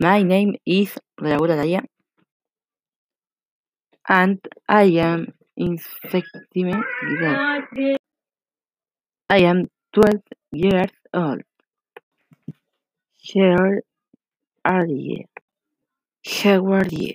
My name is Laura Daya, and I am infected. I am twelve years old. How are you? How are you?